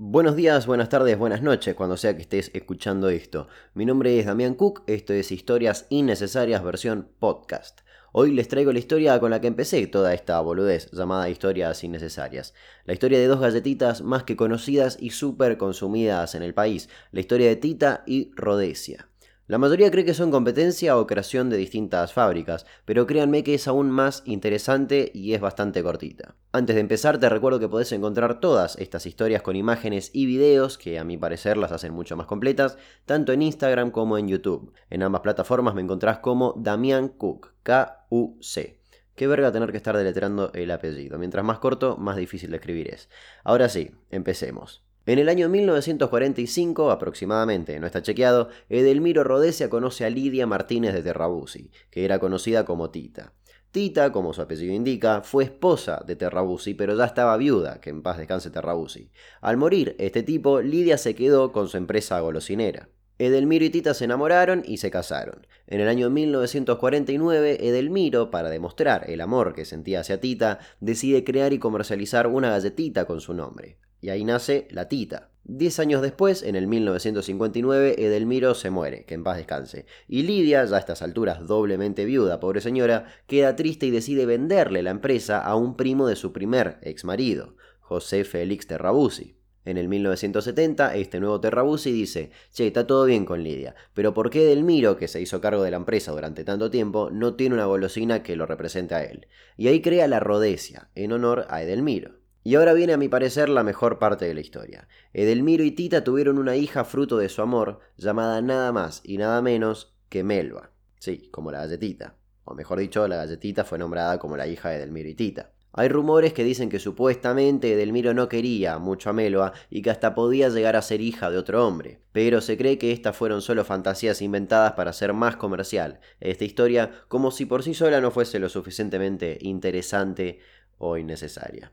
Buenos días, buenas tardes, buenas noches, cuando sea que estés escuchando esto. Mi nombre es Damián Cook, esto es Historias Innecesarias versión podcast. Hoy les traigo la historia con la que empecé toda esta boludez llamada Historias Innecesarias. La historia de dos galletitas más que conocidas y súper consumidas en el país, la historia de Tita y Rhodesia. La mayoría cree que son competencia o creación de distintas fábricas, pero créanme que es aún más interesante y es bastante cortita. Antes de empezar te recuerdo que podés encontrar todas estas historias con imágenes y videos, que a mi parecer las hacen mucho más completas, tanto en Instagram como en YouTube. En ambas plataformas me encontrás como Damián Cook, K-U-C. Qué verga tener que estar deletreando el apellido. Mientras más corto, más difícil de escribir es. Ahora sí, empecemos. En el año 1945 aproximadamente, no está chequeado, Edelmiro Rodesia conoce a Lidia Martínez de Terrabusi, que era conocida como Tita. Tita, como su apellido indica, fue esposa de Terrabusi, pero ya estaba viuda, que en paz descanse Terrabusi. Al morir este tipo, Lidia se quedó con su empresa golosinera. Edelmiro y Tita se enamoraron y se casaron. En el año 1949, Edelmiro, para demostrar el amor que sentía hacia Tita, decide crear y comercializar una galletita con su nombre. Y ahí nace la Tita. Diez años después, en el 1959, Edelmiro se muere, que en paz descanse. Y Lidia, ya a estas alturas doblemente viuda, pobre señora, queda triste y decide venderle la empresa a un primo de su primer ex marido, José Félix Terrabusi. En el 1970, este nuevo Terrabusi dice, che, está todo bien con Lidia, pero ¿por qué Edelmiro, que se hizo cargo de la empresa durante tanto tiempo, no tiene una golosina que lo represente a él? Y ahí crea la Rodesia, en honor a Edelmiro. Y ahora viene a mi parecer la mejor parte de la historia. Edelmiro y Tita tuvieron una hija fruto de su amor, llamada nada más y nada menos que Melba. Sí, como la galletita. O mejor dicho, la galletita fue nombrada como la hija de Edelmiro y Tita. Hay rumores que dicen que supuestamente Edelmiro no quería mucho a Melba y que hasta podía llegar a ser hija de otro hombre, pero se cree que estas fueron solo fantasías inventadas para ser más comercial esta historia, como si por sí sola no fuese lo suficientemente interesante o innecesaria.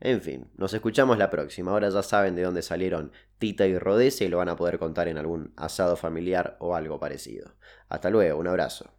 En fin, nos escuchamos la próxima. Ahora ya saben de dónde salieron Tita y Rodese y lo van a poder contar en algún asado familiar o algo parecido. Hasta luego, un abrazo.